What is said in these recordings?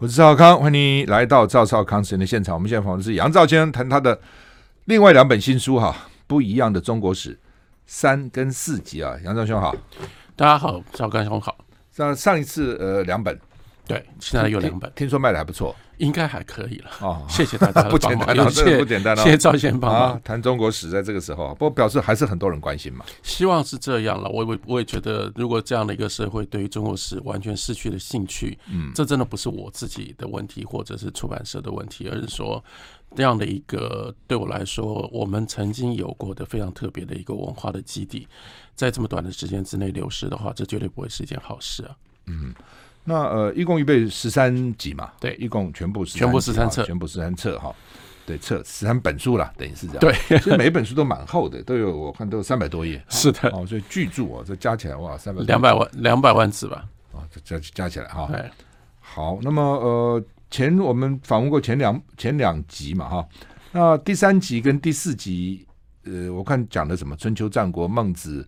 我是赵少康，欢迎你来到赵少康时间的现场。我们现在访问的是杨照先生，谈他的另外两本新书哈，不一样的中国史三跟四集啊。杨照兄好，大家好，赵康兄好。上上一次呃两本。对，现在有两本听，听说卖的还不错，应该还可以了。哦，谢谢大家 不简单，了，这不简单。谢谢赵先生帮忙。谈中国史在这个时候，不过表示还是很多人关心嘛。希望是这样了。我我我也觉得，如果这样的一个社会对于中国史完全失去了兴趣，嗯，这真的不是我自己的问题，或者是出版社的问题，而是说这样的一个对我来说，我们曾经有过的非常特别的一个文化的基地，在这么短的时间之内流失的话，这绝对不会是一件好事啊。嗯。那呃，一共预备十三集嘛？对，一共全部全部十三册，全部十三册哈。对，册十三本书啦，等于是这样。对，其实每一本书都蛮厚的，都有我看都有三百多页。是的，哦，所以巨著哦，这加起来哇，三百两百万两百万字吧？哦，这加加起来哈。对，好，那么呃，前我们访问过前两前两集嘛哈，那第三集跟第四集，呃，我看讲的什么春秋战国孟子。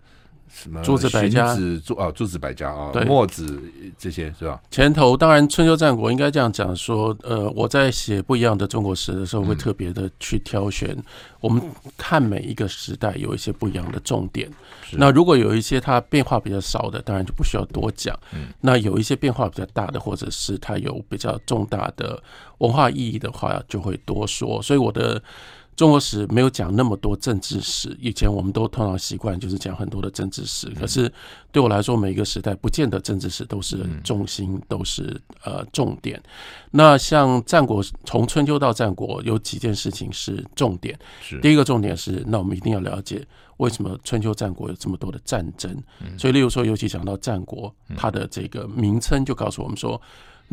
什么诸子百家，诸啊诸子百家啊，墨子这些是吧？前头当然春秋战国应该这样讲说，呃，我在写不一样的中国史的时候，会特别的去挑选。我们看每一个时代有一些不一样的重点。那如果有一些它变化比较少的，当然就不需要多讲。那有一些变化比较大的，或者是它有比较重大的文化意义的话，就会多说。所以我的。中国史没有讲那么多政治史，以前我们都通常习惯就是讲很多的政治史。可是对我来说，每一个时代不见得政治史都是重心，都是呃重点。那像战国，从春秋到战国，有几件事情是重点。第一个重点是，那我们一定要了解为什么春秋战国有这么多的战争。所以，例如说，尤其讲到战国，它的这个名称就告诉我们说。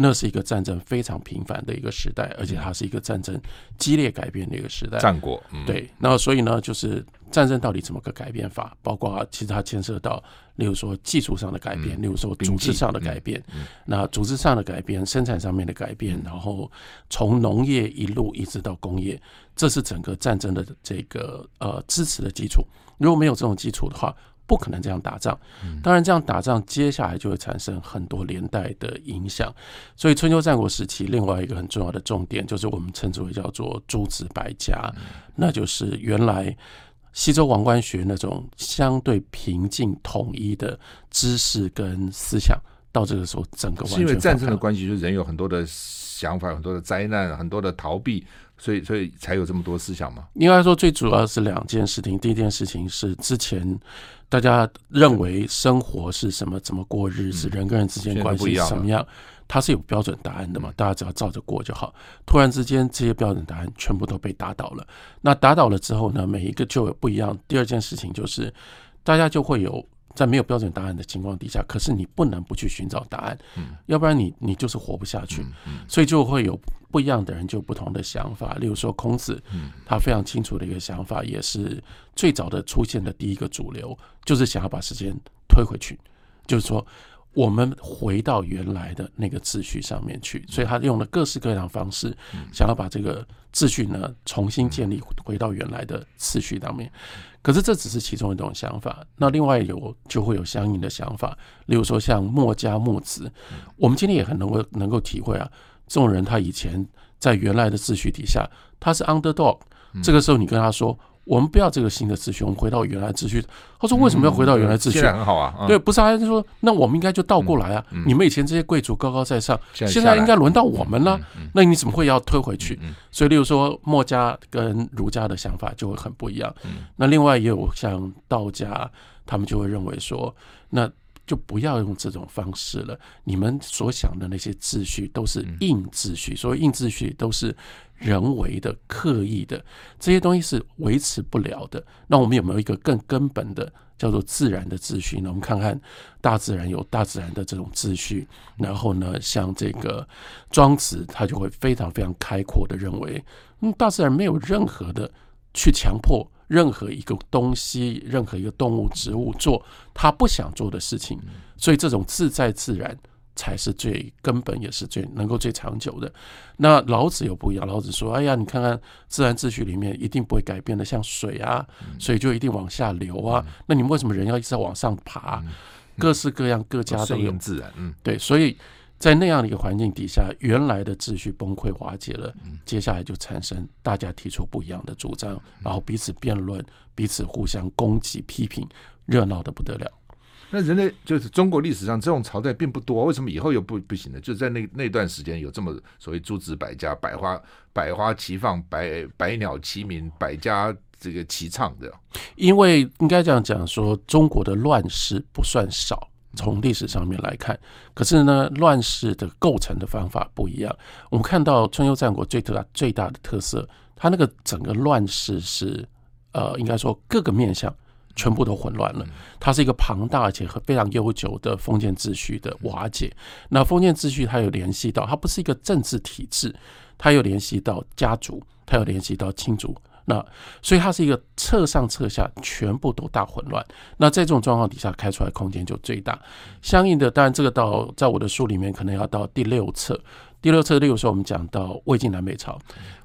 那是一个战争非常频繁的一个时代，而且它是一个战争激烈改变的一个时代。战国，嗯、对。那所以呢，就是战争到底怎么个改变法？包括其实它牵涉到，例如说技术上的改变，例如说组织上的改变。那组织上的改变，生产上面的改变，然后从农业一路一直到工业，这是整个战争的这个呃支持的基础。如果没有这种基础的话，不可能这样打仗，当然这样打仗，接下来就会产生很多连带的影响。所以春秋战国时期，另外一个很重要的重点，就是我们称之为叫做诸子百家，那就是原来西周王官学那种相对平静统一的知识跟思想，到这个时候整个完因为战争的关系，就是人有很多的想法，很多的灾难，很多的逃避。所以，所以才有这么多思想嘛？应该说，最主要是两件事情。第一件事情是之前大家认为生活是什么，怎么过日子，人跟人之间关系是什么样，它是有标准答案的嘛？大家只要照着过就好。突然之间，这些标准答案全部都被打倒了。那打倒了之后呢，每一个就有不一样。第二件事情就是，大家就会有。在没有标准答案的情况底下，可是你不能不去寻找答案，嗯，要不然你你就是活不下去，嗯，所以就会有不一样的人，就有不同的想法。例如说孔子，他非常清楚的一个想法，也是最早的出现的第一个主流，就是想要把时间推回去，就是说。我们回到原来的那个秩序上面去，所以他用了各式各样的方式，想要把这个秩序呢重新建立，回到原来的次序当面。可是这只是其中一种想法，那另外有就会有相应的想法，例如说像墨家墨子，我们今天也很能够能够体会啊，这种人他以前在原来的秩序底下，他是 underdog，这个时候你跟他说。我们不要这个新的秩序，我们回到原来秩序。他说：“为什么要回到原来秩序？”很好啊。对，不是他就说：“那我们应该就倒过来啊！你们以前这些贵族高高在上，现在应该轮到我们了。那你怎么会要推回去？”所以，例如说，墨家跟儒家的想法就会很不一样。那另外也有像道家，他们就会认为说：“那就不要用这种方式了。你们所想的那些秩序都是硬秩序，所谓硬秩序都是。”人为的、刻意的这些东西是维持不了的。那我们有没有一个更根本的叫做自然的秩序呢？我们看看大自然有大自然的这种秩序。然后呢，像这个庄子，他就会非常非常开阔的认为，嗯，大自然没有任何的去强迫任何一个东西、任何一个动物、植物做他不想做的事情。所以这种自在自然。才是最根本，也是最能够最长久的。那老子又不一样，老子说：“哎呀，你看看自然秩序里面一定不会改变的，像水啊，水就一定往下流啊。那你们为什么人要一直在往上爬？各式各样各家都有自然，嗯，对。所以在那样的一个环境底下，原来的秩序崩溃瓦解了，接下来就产生大家提出不一样的主张，然后彼此辩论，彼此互相攻击批评，热闹的不得了。那人类就是中国历史上这种朝代并不多，为什么以后又不不行呢？就在那那段时间有这么所谓诸子百家，百花百花齐放，百百鸟齐鸣，百家这个齐唱的。因为应该这样讲说，中国的乱世不算少，从历史上面来看。可是呢，乱世的构成的方法不一样。我们看到春秋战国最大最大的特色，它那个整个乱世是呃，应该说各个面向。全部都混乱了，它是一个庞大而且和非常悠久的封建秩序的瓦解。那封建秩序它有联系到，它不是一个政治体制，它有联系到家族，它有联系到亲族。那所以它是一个侧上侧下全部都大混乱。那在这种状况底下开出来空间就最大。相应的，当然这个到在我的书里面可能要到第六册。第六册，例如说，我们讲到魏晋南北朝，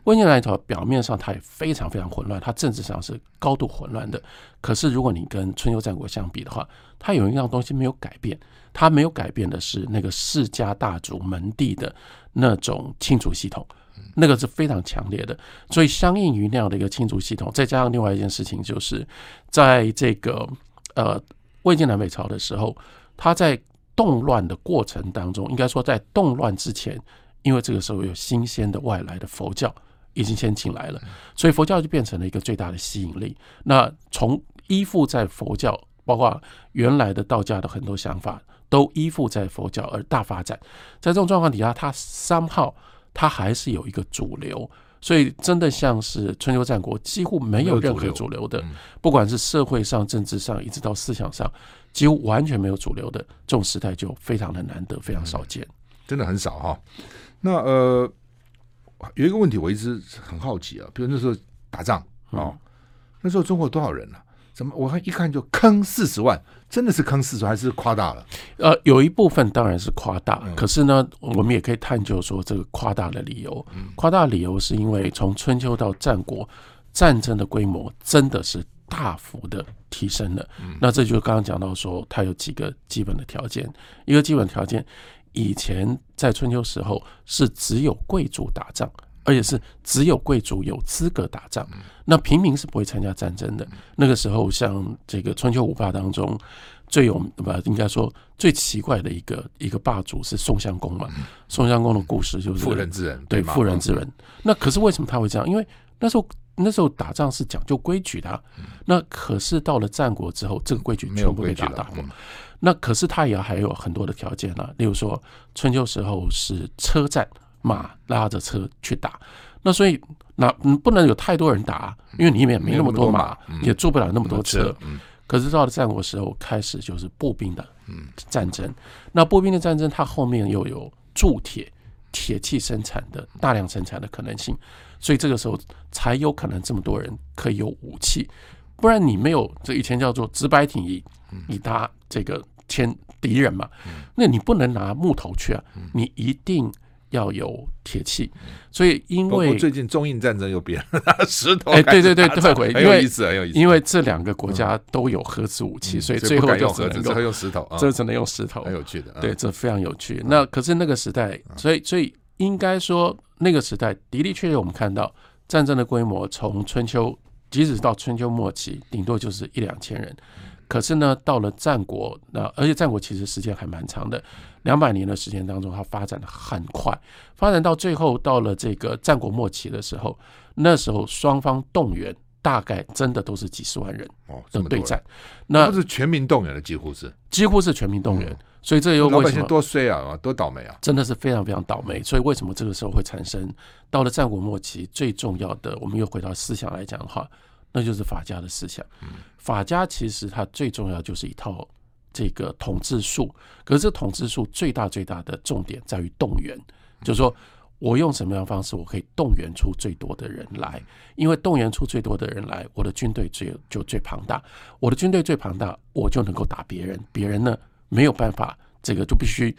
魏晋南北朝表面上它也非常非常混乱，它政治上是高度混乱的。可是如果你跟春秋战国相比的话，它有一样东西没有改变，它没有改变的是那个世家大族门第的那种亲族系统，那个是非常强烈的。所以相应于那样的一个亲族系统，再加上另外一件事情，就是在这个呃魏晋南北朝的时候，它在动乱的过程当中，应该说在动乱之前。因为这个时候有新鲜的外来的佛教已经先进来了，所以佛教就变成了一个最大的吸引力。那从依附在佛教，包括原来的道家的很多想法，都依附在佛教而大发展。在这种状况底下，它 somehow 它还是有一个主流，所以真的像是春秋战国几乎没有任何主流的，不管是社会上、政治上，一直到思想上，几乎完全没有主流的这种时代就非常的难得，非常少见，真的很少哈。那呃，有一个问题我一直很好奇啊，比如那时候打仗啊、哦，那时候中国多少人呢、啊？怎么我看一看就坑四十万，真的是坑四十万还是夸大了？呃，有一部分当然是夸大，可是呢，我们也可以探究说这个夸大的理由。夸大理由是因为从春秋到战国，战争的规模真的是大幅的提升了。那这就是刚刚讲到说，它有几个基本的条件，一个基本条件。以前在春秋时候是只有贵族打仗，而且是只有贵族有资格打仗，那平民是不会参加战争的。那个时候，像这个春秋五霸当中最有不应该说最奇怪的一个一个霸主是宋襄公嘛？宋襄公的故事就是妇人之仁，对妇人之仁。那可是为什么他会这样？因为那时候那时候打仗是讲究规矩的啊，那可是到了战国之后，这个规矩全部被打倒了。那可是他也还有很多的条件啊，例如说春秋时候是车战，马拉着车去打，那所以那不能有太多人打，因为你也没那么多马，也坐不了那么多车。可是到了战国时候开始就是步兵的战争，那步兵的战争它后面又有铸铁、铁器生产的大量生产的可能性，所以这个时候才有可能这么多人可以有武器，不然你没有这以前叫做直白挺以以搭这个。牵敌人嘛，那你不能拿木头去啊，你一定要有铁器。所以因为最近中印战争又变了，石头。哎，对对对对，会，很有意思，很有意思。因为这两个国家都有核子武器，所以最后就只能够用石头，这只能用石头，很有趣的。对，这非常有趣。那可是那个时代，所以所以应该说那个时代的的确确，我们看到战争的规模从春秋，即使到春秋末期，顶多就是一两千人。可是呢，到了战国，那而且战国其实时间还蛮长的，两百年的时间当中，它发展的很快，发展到最后到了这个战国末期的时候，那时候双方动员大概真的都是几十万人的对战，那不是全民动员的，几乎是几乎是全民动员，所以这又为什么多衰啊，多倒霉啊，真的是非常非常倒霉。所以为什么这个时候会产生到了战国末期最重要的，我们又回到思想来讲的话。那就是法家的思想。法家其实它最重要就是一套这个统治术，可是这统治术最大最大的重点在于动员，就是说我用什么样的方式，我可以动员出最多的人来，因为动员出最多的人来，我的军队最就最庞大，我的军队最庞大，我就能够打别人，别人呢没有办法，这个就必须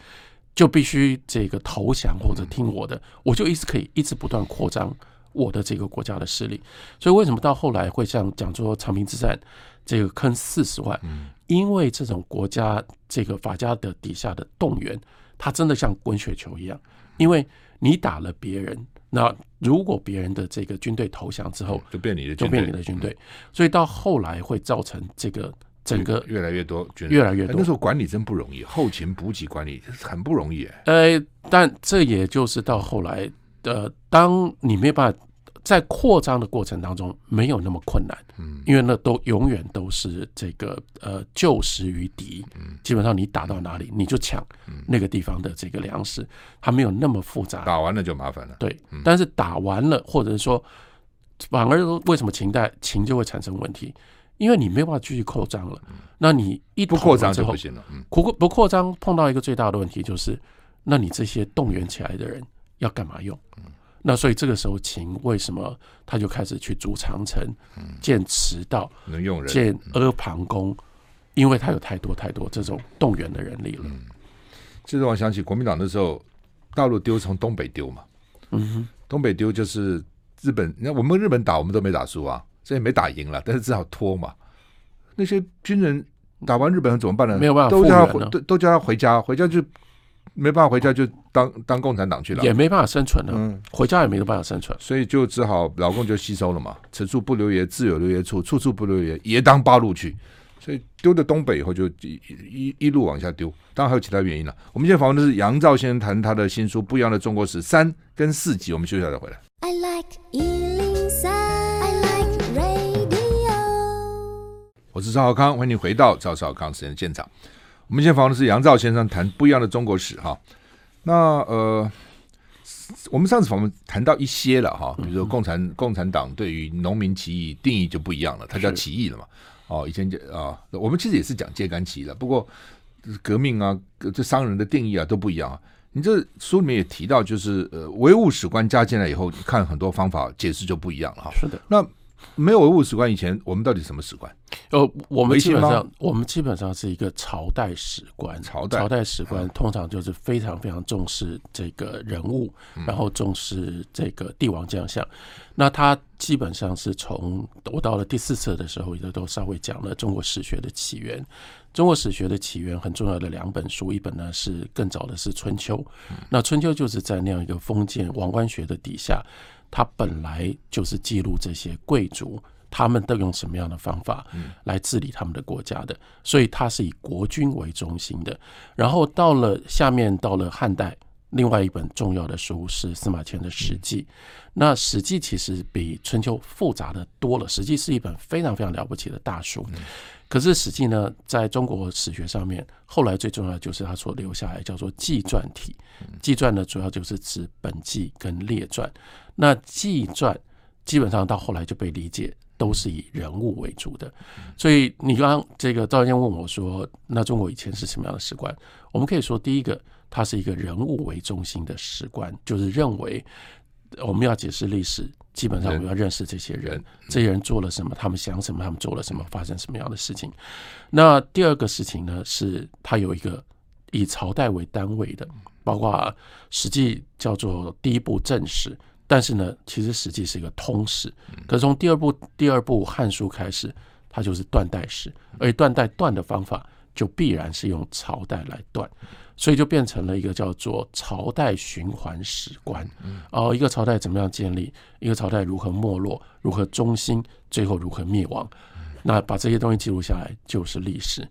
就必须这个投降或者听我的，我就一直可以一直不断扩张。我的这个国家的势力，所以为什么到后来会像讲说长平之战这个坑四十万？因为这种国家这个法家的底下的动员，它真的像滚雪球一样，因为你打了别人，那如果别人的这个军队投降之后，就变你的，就变你的军队，所以到后来会造成这个整个越来越多军，越来越多。那时候管理真不容易，后勤补给管理很不容易。呃，但这也就是到后来的，当你没办法。在扩张的过程当中，没有那么困难，嗯，因为那都永远都是这个呃旧时于敌，嗯，基本上你打到哪里你就抢那个地方的这个粮食，它没有那么复杂，打完了就麻烦了，对，但是打完了或者是说反而为什么秦代秦就会产生问题？因为你没有办法继续扩张了，那你一不扩张就不行了，不扩张碰到一个最大的问题就是，那你这些动员起来的人要干嘛用？那所以这个时候，秦为什么他就开始去筑长城、建驰道、能用人、建阿房宫？因为他有太多太多这种动员的人力了。这让我想起国民党的时候，大陆丢从东北丢嘛。嗯哼，东北丢就是日本，那我们日本打我们都没打输啊，所以没打赢了，但是只好拖嘛。那些军人打完日本人怎么办呢？没有办法，都叫他回，都都叫他回家，回家就。没办法回家，就当当共产党去了，也没办法生存了。嗯，回家也没有办法生存，所以就只好老共就吸收了嘛。此处不留爷，自有留爷处；处处不留爷，爷当八路去。所以丢到东北以后，就一一一路往下丢。当然还有其他原因了。我们现在访问的是杨照先生，谈他的新书《不一样的中国史》三跟四集。我们休息一下再回来。I like 103, I like radio。我是赵少康，欢迎你回到赵少康时间的现场。我们现在访问的是杨照先生，谈不一样的中国史哈。那呃，我们上次访问谈到一些了哈，比如说共产共产党对于农民起义定义就不一样了，它叫起义了嘛。哦，以前就啊，我们其实也是讲揭竿起义了，不过革命啊，这商人的定义啊都不一样啊。你这书里面也提到，就是呃，唯物史观加进来以后，你看很多方法解释就不一样了哈。是的，那。没有唯物史观以前，我们到底什么史观？呃，我们基本上，我们基本上是一个朝代史观。朝代朝代史观通常就是非常非常重视这个人物，然后重视这个帝王将相。那他基本上是从我到了第四册的时候，也都稍微讲了中国史学的起源。中国史学的起源很重要的两本书，一本呢是更早的是《春秋》，那《春秋》就是在那样一个封建王官学的底下。他本来就是记录这些贵族，他们都用什么样的方法来治理他们的国家的，所以他是以国君为中心的。然后到了下面，到了汉代，另外一本重要的书是司马迁的《史记》。那《史记》其实比《春秋》复杂的多了，《史记》是一本非常非常了不起的大书。可是《史记》呢，在中国史学上面，后来最重要的就是他所留下来叫做纪传体。纪传呢，主要就是指本纪跟列传。那纪传基本上到后来就被理解都是以人物为主的。所以你刚刚这个赵先生问我说，那中国以前是什么样的史观？我们可以说，第一个，它是一个人物为中心的史观，就是认为我们要解释历史。基本上我们要认识这些人，这些人做了什么，他们想什么，他们做了什么，发生什么样的事情。那第二个事情呢，是他有一个以朝代为单位的，包括《实际》叫做第一部正史，但是呢，其实《实际》是一个通史。可是从第二部第二部《汉书》开始，它就是断代史，而断代断的方法就必然是用朝代来断。所以就变成了一个叫做朝代循环史观，哦，一个朝代怎么样建立，一个朝代如何没落，如何中兴，最后如何灭亡，那把这些东西记录下来就是历史。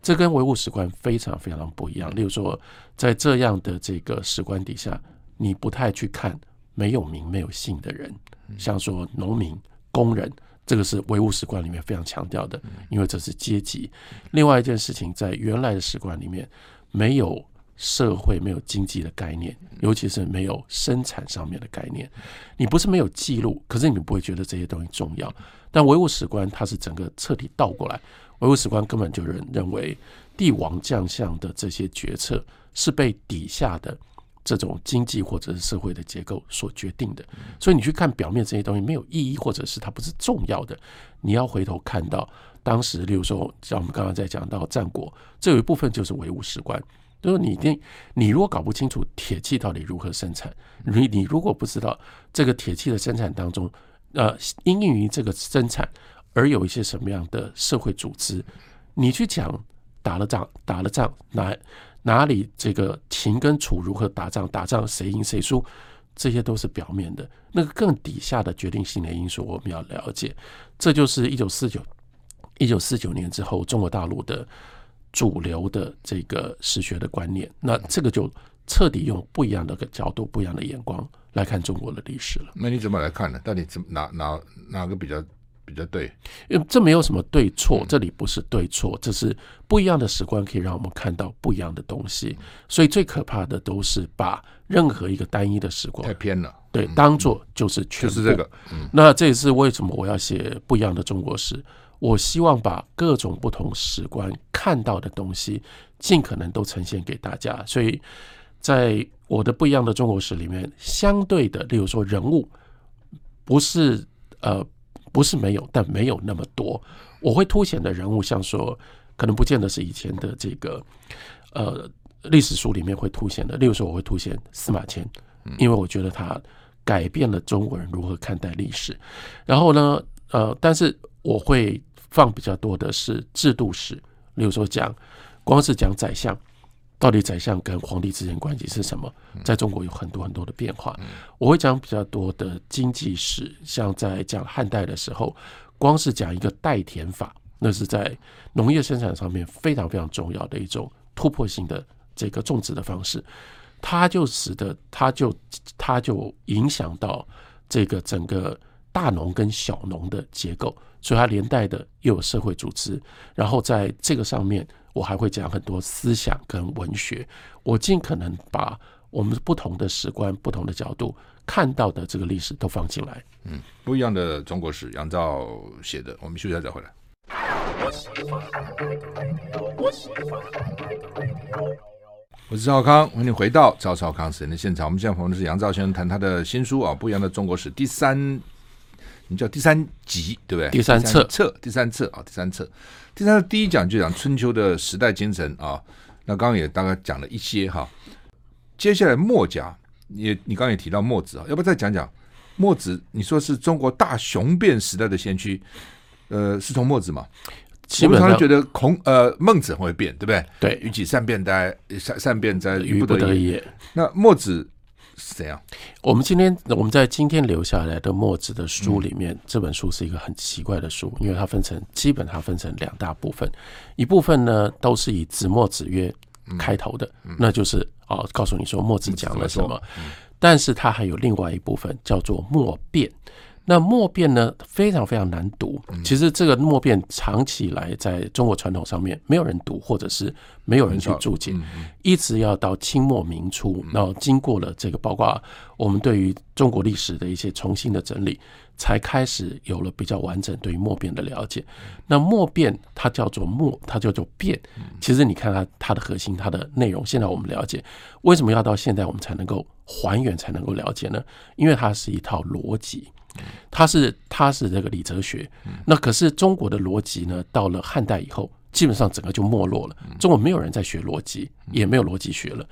这跟唯物史观非常非常不一样。例如说，在这样的这个史观底下，你不太去看没有名没有姓的人，像说农民、工人，这个是唯物史观里面非常强调的，因为这是阶级。另外一件事情，在原来的史观里面。没有社会，没有经济的概念，尤其是没有生产上面的概念。你不是没有记录，可是你不会觉得这些东西重要。但唯物史观它是整个彻底倒过来，唯物史观根本就认认为帝王将相的这些决策是被底下的这种经济或者是社会的结构所决定的。所以你去看表面这些东西没有意义，或者是它不是重要的，你要回头看到。当时，例如说，像我们刚刚在讲到战国，这有一部分就是唯物史观，就是你你你如果搞不清楚铁器到底如何生产，你你如果不知道这个铁器的生产当中，呃，因应于这个生产而有一些什么样的社会组织，你去讲打了仗，打了仗，那哪里这个秦跟楚如何打仗，打仗谁赢谁输，这些都是表面的。那个更底下的决定性的因素，我们要了解。这就是一九四九一九四九年之后中国大陆的主流的这个史学的观念。那这个就彻底用不一样的个角度、不一样的眼光来看中国的历史了。那你怎么来看呢？到底怎哪哪哪个比较？比较对，因为这没有什么对错，这里不是对错，这是不一样的史观，可以让我们看到不一样的东西。所以最可怕的都是把任何一个单一的史观太偏了，对，当做就是全部，就是这个。那这也是为什么我要写不一样的中国史。我希望把各种不同史观看到的东西，尽可能都呈现给大家。所以在我的不一样的中国史里面，相对的，例如说人物，不是呃。不是没有，但没有那么多。我会凸显的人物，像说，可能不见得是以前的这个呃历史书里面会凸显的。例如说，我会凸显司马迁，因为我觉得他改变了中国人如何看待历史。然后呢，呃，但是我会放比较多的是制度史，例如说讲，光是讲宰相。到底宰相跟皇帝之间关系是什么？在中国有很多很多的变化。我会讲比较多的经济史，像在讲汉代的时候，光是讲一个代田法，那是在农业生产上面非常非常重要的一种突破性的这个种植的方式，它就使得它就它就影响到这个整个大农跟小农的结构，所以它连带的又有社会组织，然后在这个上面。我还会讲很多思想跟文学，我尽可能把我们不同的史观、不同的角度看到的这个历史都放进来。嗯，不一样的中国史，杨照写的。我们休息一下再回来。我是赵康，欢迎回到赵少康时间的现场。我们现在访问的是杨照先生，谈他的新书啊，《不一样的中国史》第三，你叫第三集对不对？第三册，册第三册啊，第三册。第三册第一讲就讲春秋的时代精神啊，那刚刚也大概讲了一些哈。接下来墨家，你你刚刚也提到墨子啊，要不要再讲讲墨子？你说是中国大雄辩时代的先驱，呃，是从墨子嘛？我们常常觉得孔呃孟子很会辩，对不对？对，与己善辩哉？善善辩哉，于不得已。那墨子。是这样。我们今天我们在今天留下来的墨子的书里面，这本书是一个很奇怪的书，因为它分成基本它分成两大部分，一部分呢都是以子墨子曰开头的，那就是啊告诉你说墨子讲了什么，但是它还有另外一部分叫做墨辩。那墨辩呢，非常非常难读。其实这个墨辩长期以来在中国传统上面没有人读，或者是没有人去注解，一直要到清末明初，然后经过了这个，包括我们对于中国历史的一些重新的整理，才开始有了比较完整对于墨辩的了解。那墨辩它叫做墨，它叫做辩。其实你看它它的核心，它的内容，现在我们了解，为什么要到现在我们才能够还原，才能够了解呢？因为它是一套逻辑。它是它是这个理哲学，那可是中国的逻辑呢？到了汉代以后，基本上整个就没落了。中国没有人在学逻辑，也没有逻辑学了。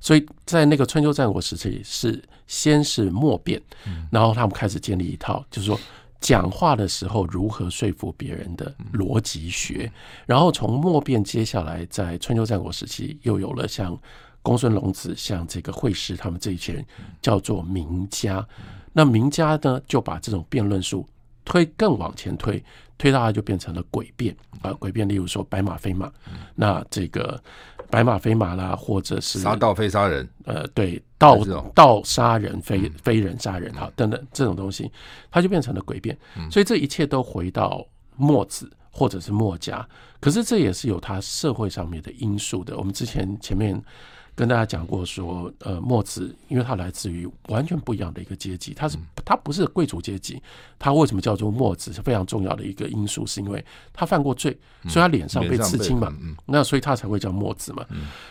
所以在那个春秋战国时期，是先是墨辩，然后他们开始建立一套，就是说讲话的时候如何说服别人的逻辑学。然后从墨辩，接下来在春秋战国时期，又有了像公孙龙子、像这个惠施他们这一群人，叫做名家。那名家呢，就把这种辩论术推更往前推，推到它就变成了诡辩啊，诡辩，例如说白马非马，那这个白马非马啦，或者是杀盗非杀人，呃，对，盗盗杀人非非人杀人哈，等等这种东西，它就变成了诡辩。所以这一切都回到墨子或者是墨家，可是这也是有它社会上面的因素的。我们之前前面。跟大家讲过说，呃，墨子因为他来自于完全不一样的一个阶级，他是他不是贵族阶级，他为什么叫做墨子是非常重要的一个因素，是因为他犯过罪，所以他脸上被刺青嘛，那所以他才会叫墨子嘛。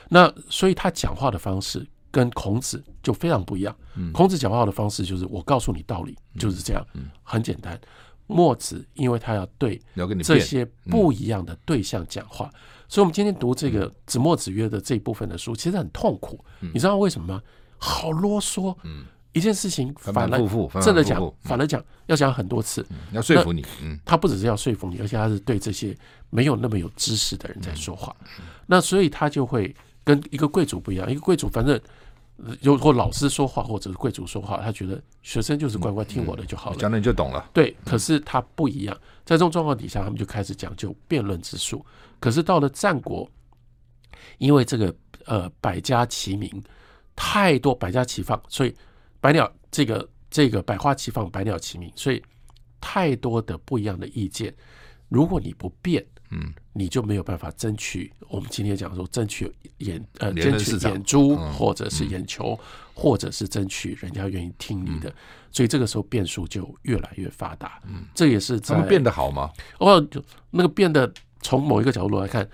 那所以他讲话的方式跟孔子就非常不一样。孔子讲话的方式就是我告诉你道理，就是这样，很简单。墨子因为他要对这些不一样的对象讲话。所以，我们今天读这个子墨子曰的这一部分的书，其实很痛苦。你知道为什么吗？好啰嗦。一件事情反了正的讲，反了讲，要讲很多次，要说服你。他不只是要说服你，而且他是对这些没有那么有知识的人在说话。那所以他就会跟一个贵族不一样，一个贵族反正。有或老师说话，或者是贵族说话，他觉得学生就是乖乖听我的就好了，讲了你就懂了。对，可是他不一样，在这种状况底下，他们就开始讲究辩论之术。可是到了战国，因为这个呃百家齐鸣，太多百家齐放，所以百鸟这个这个百花齐放，百鸟齐鸣，所以太多的不一样的意见，如果你不辩。嗯，你就没有办法争取。我们今天讲说，争取眼呃，争取眼珠，或者是眼球，或者是争取人家愿意听你的。所以这个时候变数就越来越发达。嗯，这也是他们变得好吗？哦，那个变得从某一个角度来看，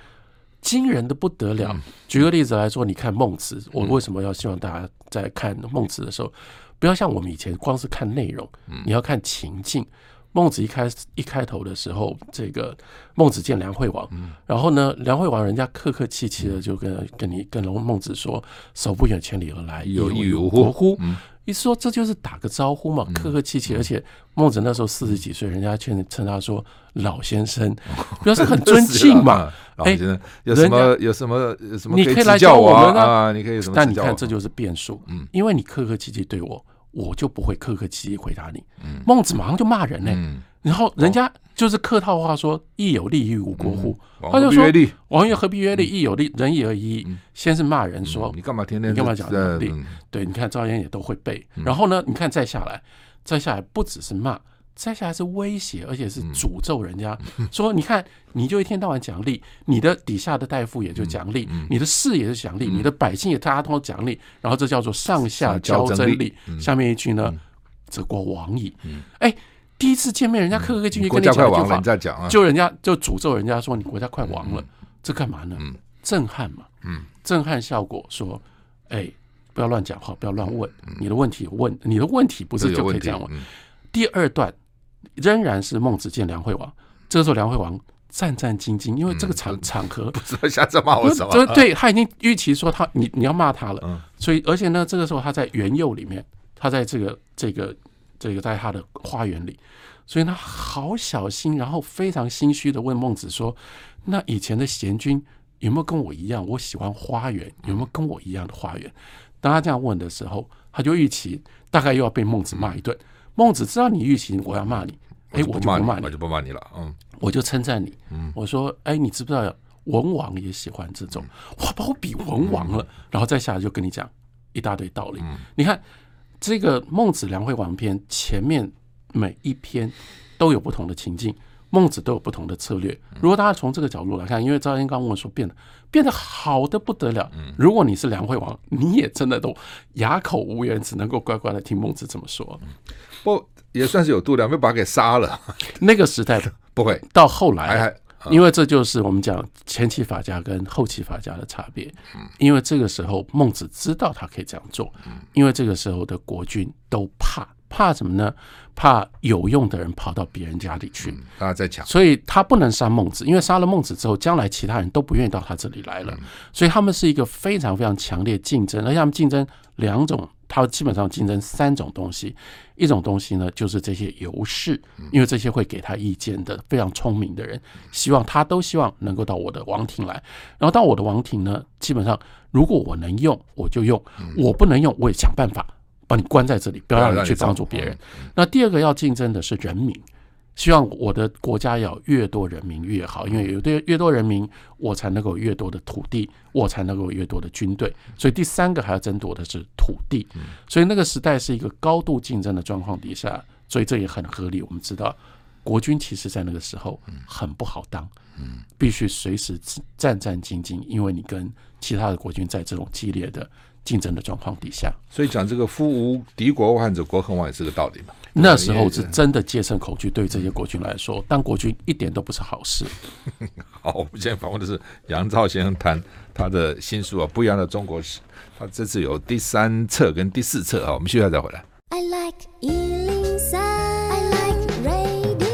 惊人的不得了。举个例子来说，你看孟子，我为什么要希望大家在看孟子的时候，不要像我们以前光是看内容，你要看情境。孟子一开一开头的时候，这个孟子见梁惠王，然后呢，梁惠王人家客客气气的就跟跟你跟龙孟子说：“手不远千里而来，有国乎？”意思说这就是打个招呼嘛，客客气气。而且孟子那时候四十几岁，人家劝称他说老先生，表示很尊敬嘛。哎，有什么有什么有什么？你可以来教我们啊，你可以什么？但你看这就是变数，嗯，因为你客客气气对我。我就不会客客气气回答你。孟子马上就骂人呢，然后人家就是客套话说：“义有利于吴国乎？”他就说：“王曰何必曰利？义有利，仁义而已。”先是骂人说：“你干嘛天天你干嘛讲仁义？”对，你看赵燕也都会背。然后呢，你看再下来，再下来不只是骂。接下来是威胁，而且是诅咒人家，说你看，你就一天到晚奖励你的底下的大夫，也就奖励你的士也是奖励你的百姓，也大家都奖励，然后这叫做上下交争利。下面一句呢，则国亡矣。哎，第一次见面，人家客客气气跟你讲一句话，就人家就诅咒人家说你国家快亡了，这干嘛呢？震撼嘛，嗯震撼效果。说，哎，不要乱讲话，不要乱问，你的问题问你的问题不是就可以这样问。第二段。仍然是孟子见梁惠王，这个时候梁惠王战战兢兢，因为这个场场合不知道下次骂我什么。对，他已经预期说他你你要骂他了，所以而且呢，这个时候他在园囿里面，他在这个这个这个在他的花园里，所以他好小心，然后非常心虚的问孟子说：“那以前的贤君有没有跟我一样？我喜欢花园，有没有跟我一样的花园？”当他这样问的时候，他就预期大概又要被孟子骂一顿。孟子知道你欲行我要骂你，哎，我就不骂你，我就不骂你了，嗯，我就称赞你，嗯，我说，哎，你知不知道文王也喜欢这种，哇，把我比文王了，然后再下来就跟你讲一大堆道理。你看这个《孟子·梁惠王篇》前面每一篇都有不同的情境，孟子都有不同的策略。如果大家从这个角度来看，因为赵燕刚问我说变得变得好的不得了，如果你是梁惠王，你也真的都哑口无言，只能够乖乖的听孟子这么说。不也算是有度量，没有把他给杀了。那个时代的 不会到后来，因为这就是我们讲前期法家跟后期法家的差别。因为这个时候孟子知道他可以这样做，因为这个时候的国君都怕。怕什么呢？怕有用的人跑到别人家里去，大家在抢，所以他不能杀孟子，因为杀了孟子之后，将来其他人都不愿意到他这里来了。所以他们是一个非常非常强烈竞争，而且他们竞争两种，他基本上竞争三种东西。一种东西呢，就是这些游士，因为这些会给他意见的非常聪明的人，希望他都希望能够到我的王庭来。然后到我的王庭呢，基本上如果我能用，我就用；我不能用，我也想办法。把你关在这里，不要让你去帮助别人。那第二个要竞争的是人民，希望我的国家要越多人民越好，因为有越越多人民，我才能够越多的土地，我才能够越多的军队。所以第三个还要争夺的是土地。所以那个时代是一个高度竞争的状况底下，所以这也很合理。我们知道，国军其实在那个时候很不好当，必须随时战战兢兢，因为你跟其他的国军在这种激烈的。竞争的状况底下，所以讲这个“夫无敌国患者，国恒亡”也是个道理嘛。那时候是真的戒慎恐惧，对于这些国君来说，当国君一点都不是好事。好，我们现在访问的是杨照先生，谈他的新书啊，《不一样的中国史》。他这次有第三册跟第四册啊，我们休息再回来。I like 103, I like radio。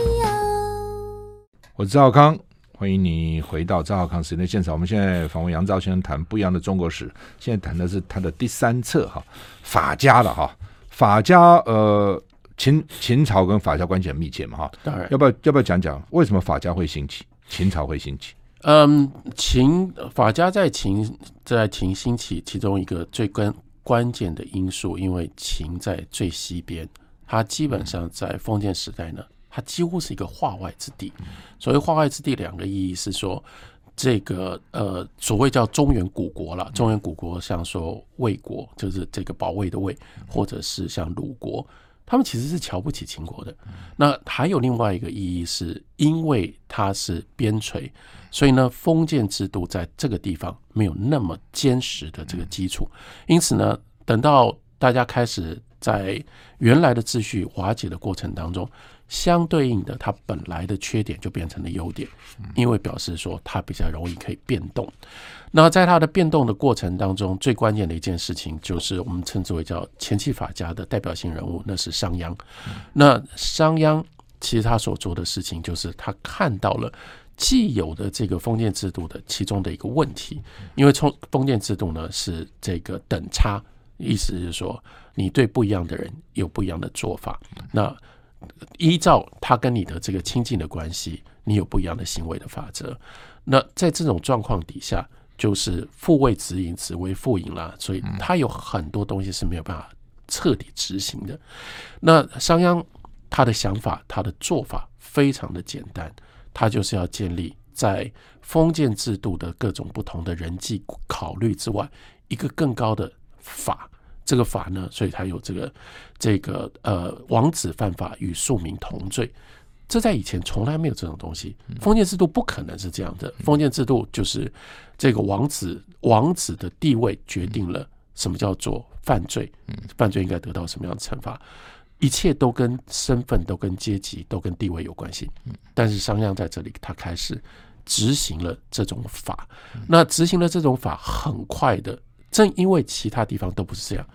我是赵康。欢迎你回到赵浩康时间的现场。我们现在访问杨兆先生谈不一样的中国史。现在谈的是他的第三册哈，法家了哈，法家呃，秦秦朝跟法家关系很密切嘛哈。当然，要不要要不要讲讲为什么法家会兴起，秦朝会兴起？嗯，秦法家在秦在秦兴起，其中一个最关关键的因素，因为秦在最西边，它基本上在封建时代呢，它几乎是一个化外之地。所谓化外之地，两个意义是说，这个呃，所谓叫中原古国了，中原古国像说魏国，就是这个保卫的魏，或者是像鲁国。他们其实是瞧不起秦国的。那还有另外一个意义，是因为它是边陲，所以呢，封建制度在这个地方没有那么坚实的这个基础。因此呢，等到大家开始在原来的秩序瓦解的过程当中，相对应的，它本来的缺点就变成了优点，因为表示说它比较容易可以变动。那在它的变动的过程当中，最关键的一件事情就是我们称之为叫前期法家的代表性人物，那是商鞅。那商鞅其实他所做的事情，就是他看到了既有的这个封建制度的其中的一个问题，因为从封建制度呢是这个等差，意思是说你对不一样的人有不一样的做法，那依照他跟你的这个亲近的关系，你有不一样的行为的法则。那在这种状况底下。就是父为子隐，子为父隐了，所以他有很多东西是没有办法彻底执行的。那商鞅他的想法，他的做法非常的简单，他就是要建立在封建制度的各种不同的人际考虑之外，一个更高的法。这个法呢，所以他有这个这个呃，王子犯法与庶民同罪。这在以前从来没有这种东西，封建制度不可能是这样的。封建制度就是这个王子王子的地位决定了什么叫做犯罪，犯罪应该得到什么样的惩罚，一切都跟身份、都跟阶级、都跟地位有关系。但是商鞅在这里，他开始执行了这种法。那执行了这种法，很快的，正因为其他地方都不是这样，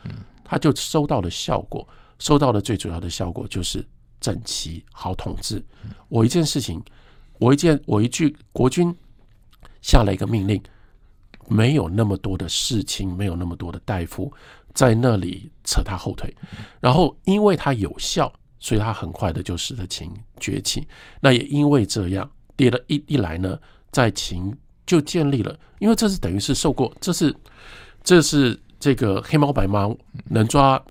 他就收到了效果。收到的最主要的效果就是。整齐好统治。我一件事情，我一件我一句国君下了一个命令，没有那么多的事情，没有那么多的大夫在那里扯他后腿。然后因为他有效，所以他很快的就使得秦崛起。那也因为这样，跌了一一来呢，在秦就建立了，因为这是等于是受过，这是这是这个黑猫白猫能抓。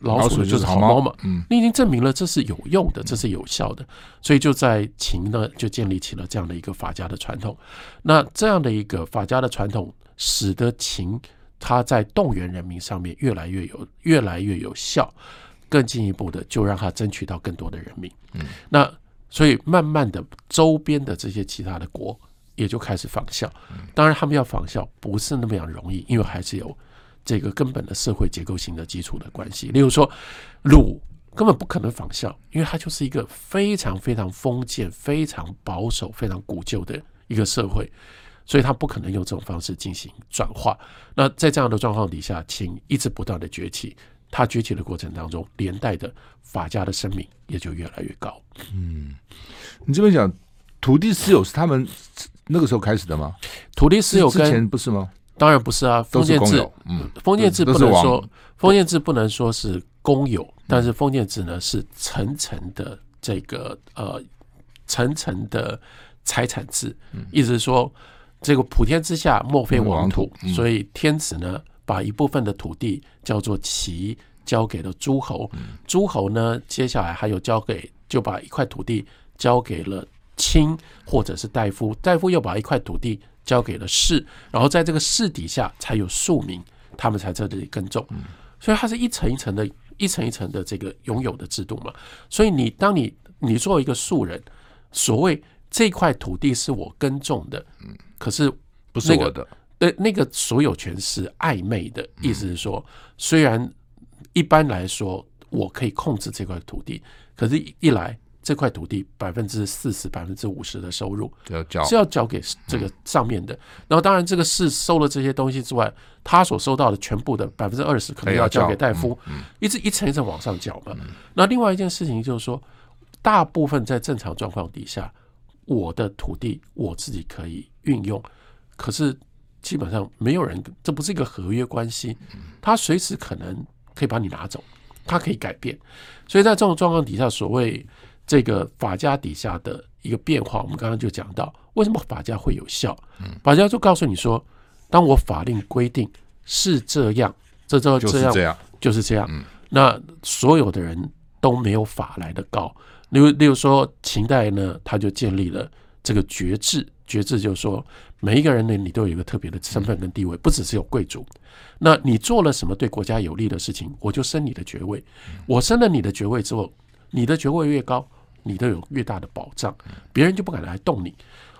老鼠就是好猫嘛，嗯，你已经证明了这是有用的，这是有效的，所以就在秦呢就建立起了这样的一个法家的传统。那这样的一个法家的传统，使得秦他在动员人民上面越来越有越来越有效，更进一步的就让他争取到更多的人民。嗯，那所以慢慢的周边的这些其他的国也就开始仿效。当然他们要仿效不是那么样容易，因为还是有。这个根本的社会结构性的基础的关系，例如说，鲁根本不可能仿效，因为它就是一个非常非常封建、非常保守、非常古旧的一个社会，所以它不可能用这种方式进行转化。那在这样的状况底下，秦一直不断的崛起，它崛起的过程当中，连带的法家的声名也就越来越高。嗯，你这边讲土地私有是他们那个时候开始的吗？土地私有跟之前不是吗？当然不是啊，封建制，嗯，封建制不能说，封建制不能说是公有，但是封建制呢是层层的这个呃层层的财产制，意思是说这个普天之下莫非王土，所以天子呢把一部分的土地叫做齐，交给了诸侯，诸侯呢接下来还有交给就把一块土地交给了卿或者是大夫，大夫又把一块土地。交给了士，然后在这个士底下才有庶民，他们才在这里耕种，所以它是一层一层的、一层一层的这个拥有的制度嘛。所以你当你你作为一个庶人，所谓这块土地是我耕种的，可是不是我的，对，那个所有权是暧昧的，意思是说，虽然一般来说我可以控制这块土地，可是一来。这块土地百分之四十、百分之五十的收入是要交给这个上面的。然后，当然这个是收了这些东西之外，他所收到的全部的百分之二十可能要交给戴夫，一直一层一层往上缴嘛。那另外一件事情就是说，大部分在正常状况底下，我的土地我自己可以运用，可是基本上没有人，这不是一个合约关系，他随时可能可以把你拿走，他可以改变。所以在这种状况底下，所谓这个法家底下的一个变化，我们刚刚就讲到，为什么法家会有效？法家就告诉你说，当我法令规定是这样，这这这样就是这样，那所有的人都没有法来的高。例如，例如说秦代呢，他就建立了这个爵制，爵制就是说每一个人呢，你都有一个特别的身份跟地位，不只是有贵族。那你做了什么对国家有利的事情，我就升你的爵位。我升了你的爵位之后，你的爵位越高，你都有越大的保障，别人就不敢来动你。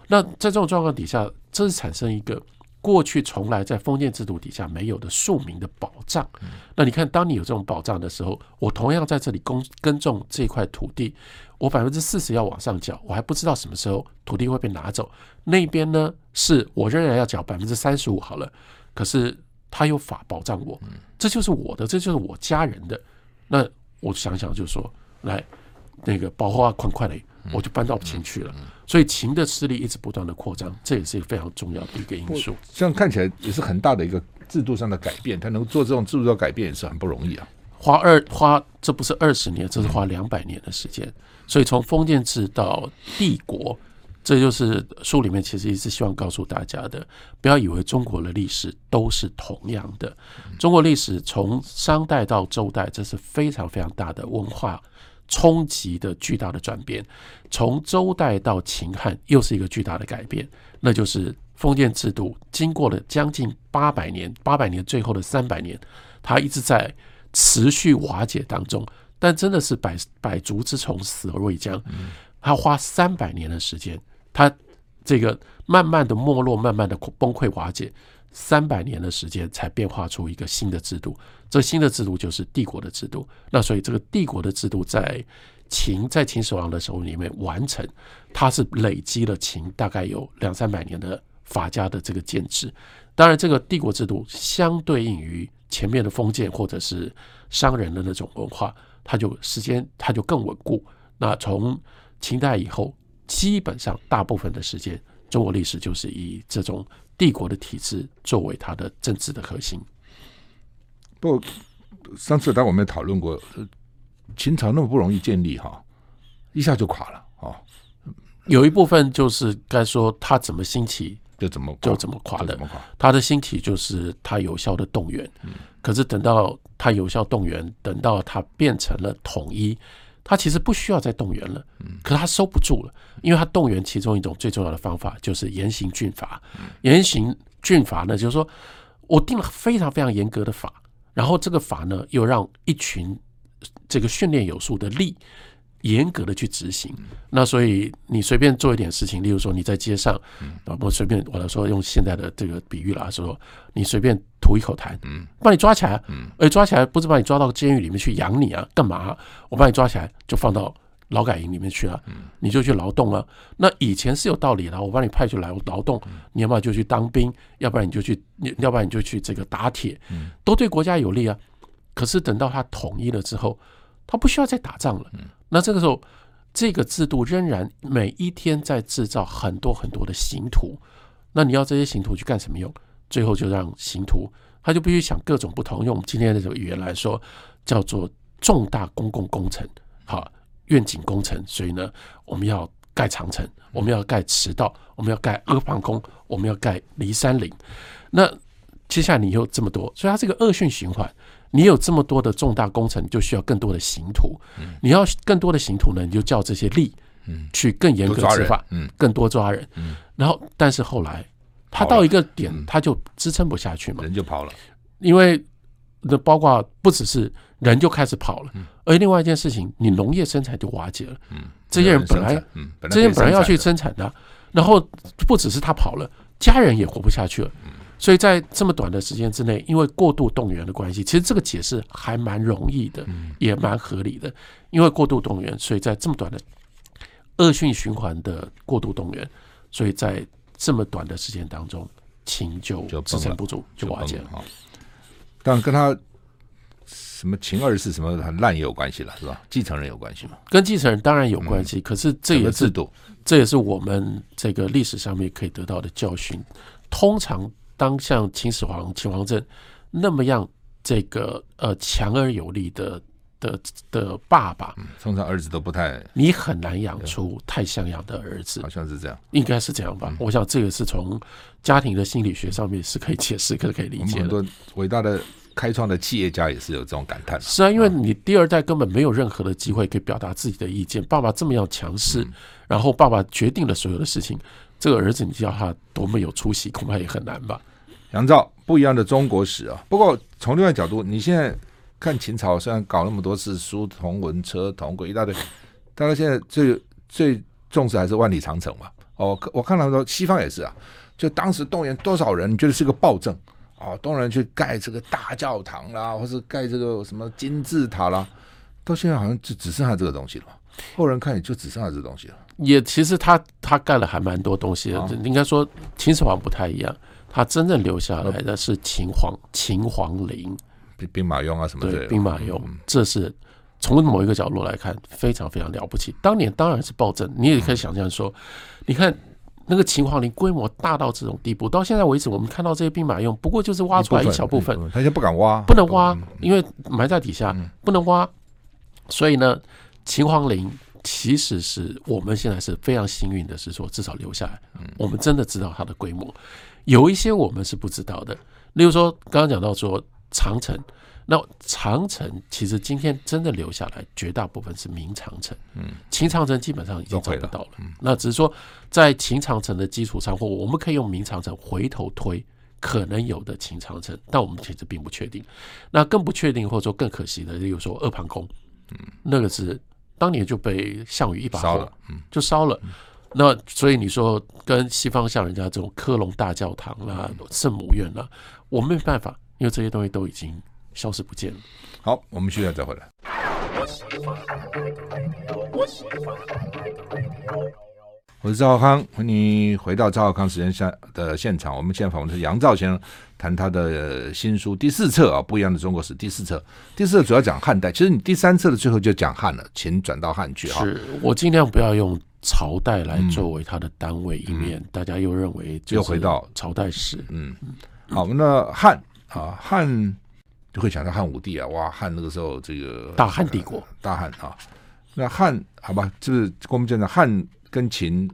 那在这种状况底下，这是产生一个过去从来在封建制度底下没有的庶民的保障。那你看，当你有这种保障的时候，我同样在这里耕耕种这块土地，我百分之四十要往上缴，我还不知道什么时候土地会被拿走。那边呢，是我仍然要缴百分之三十五好了，可是他有法保障我，这就是我的，这就是我家人的。那我想想，就说来。那个保护啊，款快的，我就搬到秦去了。所以秦的势力一直不断的扩张，这也是一个非常重要的一个因素。这样看起来也是很大的一个制度上的改变，他能做这种制度的改变也是很不容易啊。花二花，这不是二十年，这是花两百年的时间。所以从封建制到帝国，这就是书里面其实一直希望告诉大家的：不要以为中国的历史都是同样的。中国历史从商代到周代，这是非常非常大的文化。冲击的巨大的转变，从周代到秦汉又是一个巨大的改变，那就是封建制度经过了将近八百年，八百年最后的三百年，它一直在持续瓦解当中。但真的是百百足之虫，死而未僵，它花三百年的时间，它这个慢慢的没落，慢慢的崩溃瓦解。三百年的时间才变化出一个新的制度，这新的制度就是帝国的制度。那所以这个帝国的制度在秦在秦始皇的手里面完成，它是累积了秦大概有两三百年的法家的这个建制。当然，这个帝国制度相对应于前面的封建或者是商人的那种文化，它就时间它就更稳固。那从秦代以后，基本上大部分的时间，中国历史就是以这种。帝国的体制作为它的政治的核心。不，上次当我们讨论过，秦朝那么不容易建立哈，一下就垮了啊。有一部分就是该说它怎么兴起就怎么就怎么垮的。他的兴起就是他有效的动员，可是等到他有效动员，等到他变成了统一。他其实不需要再动员了，可是他收不住了，因为他动员其中一种最重要的方法就是严刑峻法。严刑峻法呢，就是说我定了非常非常严格的法，然后这个法呢又让一群这个训练有素的力。严格的去执行，那所以你随便做一点事情，例如说你在街上，啊，我随便我来说用现在的这个比喻来说，你随便吐一口痰，嗯，把你抓起来，嗯，而抓起来不是把你抓到监狱里面去养你啊，干嘛？我把你抓起来就放到劳改营里面去了，嗯，你就去劳动啊。那以前是有道理的，我把你派去来劳动，你要不然就去当兵，要不然你就去，要不然你就去这个打铁，都对国家有利啊。可是等到他统一了之后，他不需要再打仗了。那这个时候，这个制度仍然每一天在制造很多很多的刑徒。那你要这些刑徒去干什么用？最后就让刑徒他就必须想各种不同，用我们今天的这个语言来说，叫做重大公共工程，好，愿景工程。所以呢，我们要盖长城，我们要盖驰道，我们要盖阿房宫，我们要盖骊山陵。那接下来你有这么多，所以它这个恶性循环。你有这么多的重大工程，你就需要更多的刑徒。你要更多的刑徒呢，你就叫这些吏，去更严格执法，更多抓人。然后，但是后来他到一个点，他就支撑不下去嘛，人就跑了。因为那包括不只是人就开始跑了，而另外一件事情，你农业生产就瓦解了。这些人本来，这些人本来要去生产的，然后不只是他跑了，家人也活不下去了。所以在这么短的时间之内，因为过度动员的关系，其实这个解释还蛮容易的，也蛮合理的。因为过度动员，所以在这么短的恶性循环的过度动员，所以在这么短的时间当中，秦就支撑不住，就瓦解了。但跟他什么秦二世什么很烂也有关系了，是吧？继承人有关系吗？跟继承人当然有关系，可是这也是制度，这也是我们这个历史上面可以得到的教训。通常。当像秦始皇、秦王政那么样这个呃强而有力的的的爸爸，通常儿子都不太，你很难养出太像样的儿子，好像是这样，应该是这样吧？嗯、我想这个是从家庭的心理学上面是可以解释，可可以理解的。很多伟大的开创的企业家也是有这种感叹。是啊，因为你第二代根本没有任何的机会可以表达自己的意见，爸爸这么样强势，嗯、然后爸爸决定了所有的事情，这个儿子你叫他多么有出息，恐怕也很难吧？杨照，不一样的中国史啊。不过从另外角度，你现在。看秦朝，虽然搞那么多次书同文车同轨一大堆，大概现在最最重视还是万里长城嘛。哦，我看到说西方也是啊，就当时动员多少人，你觉得是个暴政啊？动员去盖这个大教堂啦，或是盖这个什么金字塔啦，到现在好像就只剩下这个东西了。后人看也就只剩下这个东西了。也其实他他盖了还蛮多东西的，啊、应该说秦始皇不太一样，他真正留下来的是秦皇秦皇陵。兵马俑啊，什么的？对，兵马俑，这是从某一个角度来看，非常非常了不起。当年当然是暴政，你也可以想象说，你看那个秦皇陵规模大到这种地步，到现在为止，我们看到这些兵马俑，不过就是挖出来一小部分，他就不敢挖，不能挖，因为埋在底下，不能挖。所以呢，秦皇陵其实是我们现在是非常幸运的，是说至少留下来，我们真的知道它的规模。有一些我们是不知道的，例如说刚刚讲到说。长城，那长城其实今天真的留下来，绝大部分是明长城。嗯，秦长城基本上已经找不到了。嗯，那只是说在秦长城的基础上，或我们可以用明长城回头推可能有的秦长城，但我们其实并不确定。那更不确定，或者说更可惜的，例如说阿房宫，嗯，那个是当年就被项羽一把火，嗯，就烧了。那所以你说跟西方像人家这种科隆大教堂啦、圣母院啦，我们没办法。因为这些东西都已经消失不见了。好，我们需要再回来。我是赵少康，欢迎回到赵浩康时间下的现场。我们现在访问的是杨照先生，谈他的新书第四册啊，不一样的中国史第四册。第四册主要讲汉代，其实你第三册的最后就讲汉了，秦转到汉去哈。是我尽量不要用朝代来作为它的单位，以免大家又认为又回到朝代史。嗯，好，那汉。啊，汉就会想到汉武帝啊，哇，汉那个时候这个大汉帝国，大汉啊，那汉好吧，就是我们讲的汉跟秦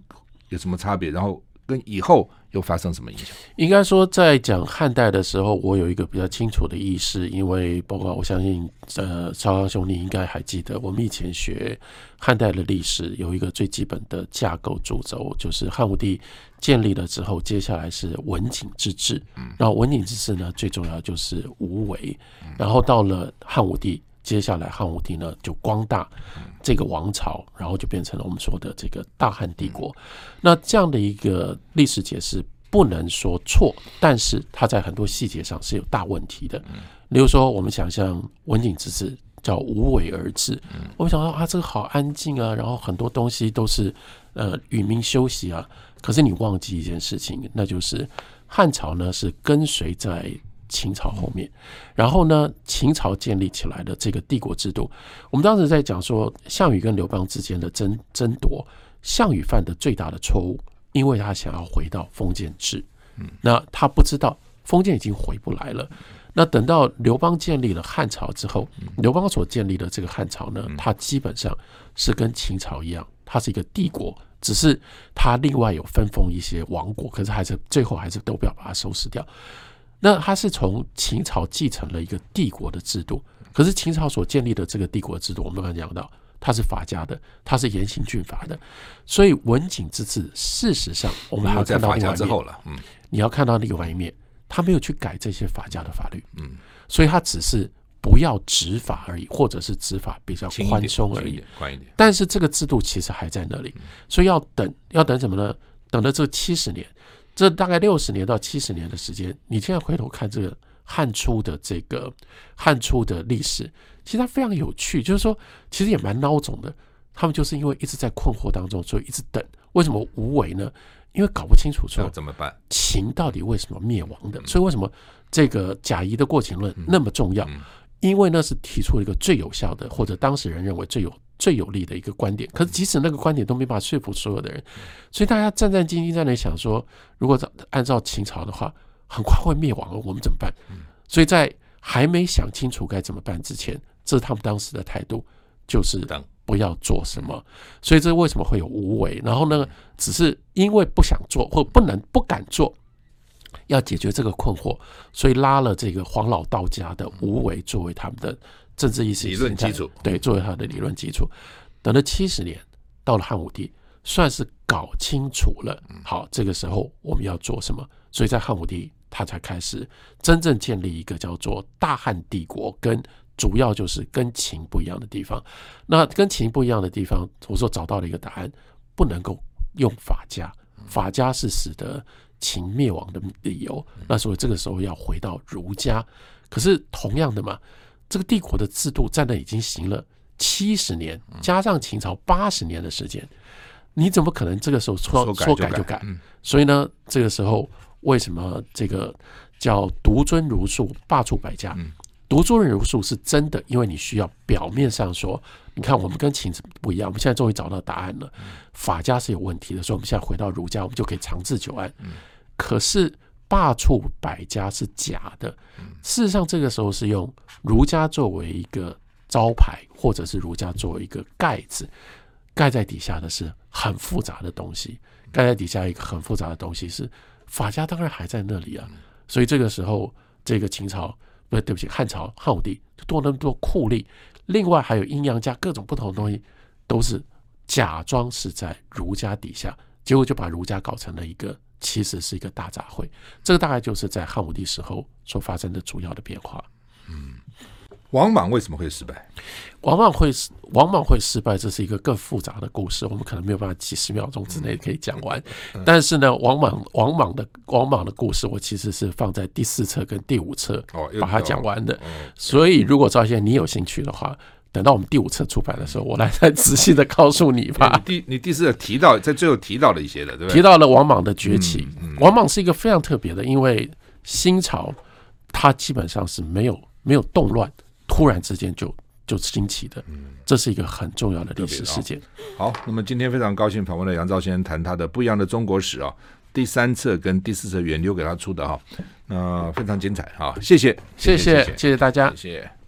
有什么差别？然后跟以后。又发生什么影响？应该说，在讲汉代的时候，我有一个比较清楚的意识，因为包括我相信，呃，超康兄弟应该还记得，我们以前学汉代的历史，有一个最基本的架构主轴，就是汉武帝建立了之后，接下来是文景之治。嗯然后文景之治呢，最重要就是无为。然后到了汉武帝，接下来汉武帝呢就光大这个王朝，然后就变成了我们说的这个大汉帝国。那这样的一个历史解释不能说错，但是它在很多细节上是有大问题的。例如说，我们想象文景之治叫无为而治，我们想到啊，这个好安静啊，然后很多东西都是呃与民休息啊。可是你忘记一件事情，那就是汉朝呢是跟随在。秦朝后面，然后呢，秦朝建立起来的这个帝国制度，我们当时在讲说项羽跟刘邦之间的争争夺，项羽犯的最大的错误，因为他想要回到封建制，嗯，那他不知道封建已经回不来了。那等到刘邦建立了汉朝之后，刘邦所建立的这个汉朝呢，它基本上是跟秦朝一样，它是一个帝国，只是它另外有分封一些王国，可是还是最后还是都不要把它收拾掉。那他是从秦朝继承了一个帝国的制度，可是秦朝所建立的这个帝国制度，我们刚刚讲到，它是法家的，它是严刑峻法的，所以文景之治，事实上我们还要看到另外一面，嗯，你要看到另外一面，他没有去改这些法家的法律，嗯，所以他只是不要执法而已，或者是执法比较宽松而已，宽一点，但是这个制度其实还在那里，所以要等，要等什么呢？等了这七十年。这大概六十年到七十年的时间，你现在回头看这个汉初的这个汉初的历史，其实它非常有趣，就是说其实也蛮孬种的。他们就是因为一直在困惑当中，所以一直等。为什么无为呢？因为搞不清楚说怎么办，秦到底为什么灭亡的？所以为什么这个贾谊的过秦论那么重要？因为那是提出了一个最有效的，或者当时人认为最有。最有利的一个观点，可是即使那个观点都没办法说服所有的人，所以大家战战兢兢在那想说，如果按照秦朝的话，很快会灭亡了，我们怎么办？所以在还没想清楚该怎么办之前，这是他们当时的态度，就是不要做什么。所以这为什么会有无为？然后呢，只是因为不想做或不能不敢做，要解决这个困惑，所以拉了这个黄老道家的无为作为他们的政治意识理论基础，对，作为他的理论基础。等了七十年，到了汉武帝，算是搞清楚了。好，这个时候我们要做什么？所以在汉武帝，他才开始真正建立一个叫做大汉帝国，跟主要就是跟秦不一样的地方。那跟秦不一样的地方，我说找到了一个答案，不能够用法家，法家是使得秦灭亡的理由。那所以这个时候要回到儒家。可是同样的嘛，这个帝国的制度在那已经行了。七十年加上秦朝八十年的时间，你怎么可能这个时候说说改就改？所以呢，这个时候为什么这个叫独尊儒术，罢黜百家？独尊儒术是真的，因为你需要表面上说，你看我们跟秦不一样，我们现在终于找到答案了。法家是有问题的，所以我们现在回到儒家，我们就可以长治久安。可是罢黜百家是假的，事实上这个时候是用儒家作为一个。招牌，或者是儒家作为一个盖子，盖在底下的是很复杂的东西。盖在底下一个很复杂的东西是法家，当然还在那里啊。所以这个时候，这个秦朝不对，对不起，汉朝汉武帝多那么多酷吏，另外还有阴阳家各种不同的东西，都是假装是在儒家底下，结果就把儒家搞成了一个其实是一个大杂烩。这个大概就是在汉武帝时候所发生的主要的变化。嗯。王莽为什么会失败？王莽会王莽会失败，这是一个更复杂的故事，我们可能没有办法几十秒钟之内可以讲完。但是呢，王莽王莽的王莽的故事，我其实是放在第四册跟第五册把它讲完的。所以，如果赵先生你有兴趣的话，等到我们第五册出版的时候，我来再仔细的告诉你吧。你第你第四册提到在最后提到了一些的，对不对？提到了王莽的崛起。王莽是一个非常特别的，因为新朝它基本上是没有没有动乱。突然之间就就兴起的，这是一个很重要的历史事件。好，那么今天非常高兴访问了杨照先生，谈他的不一样的中国史啊，第三册跟第四册远流给他出的哈，那非常精彩哈，谢谢，谢谢，谢谢大家，谢谢。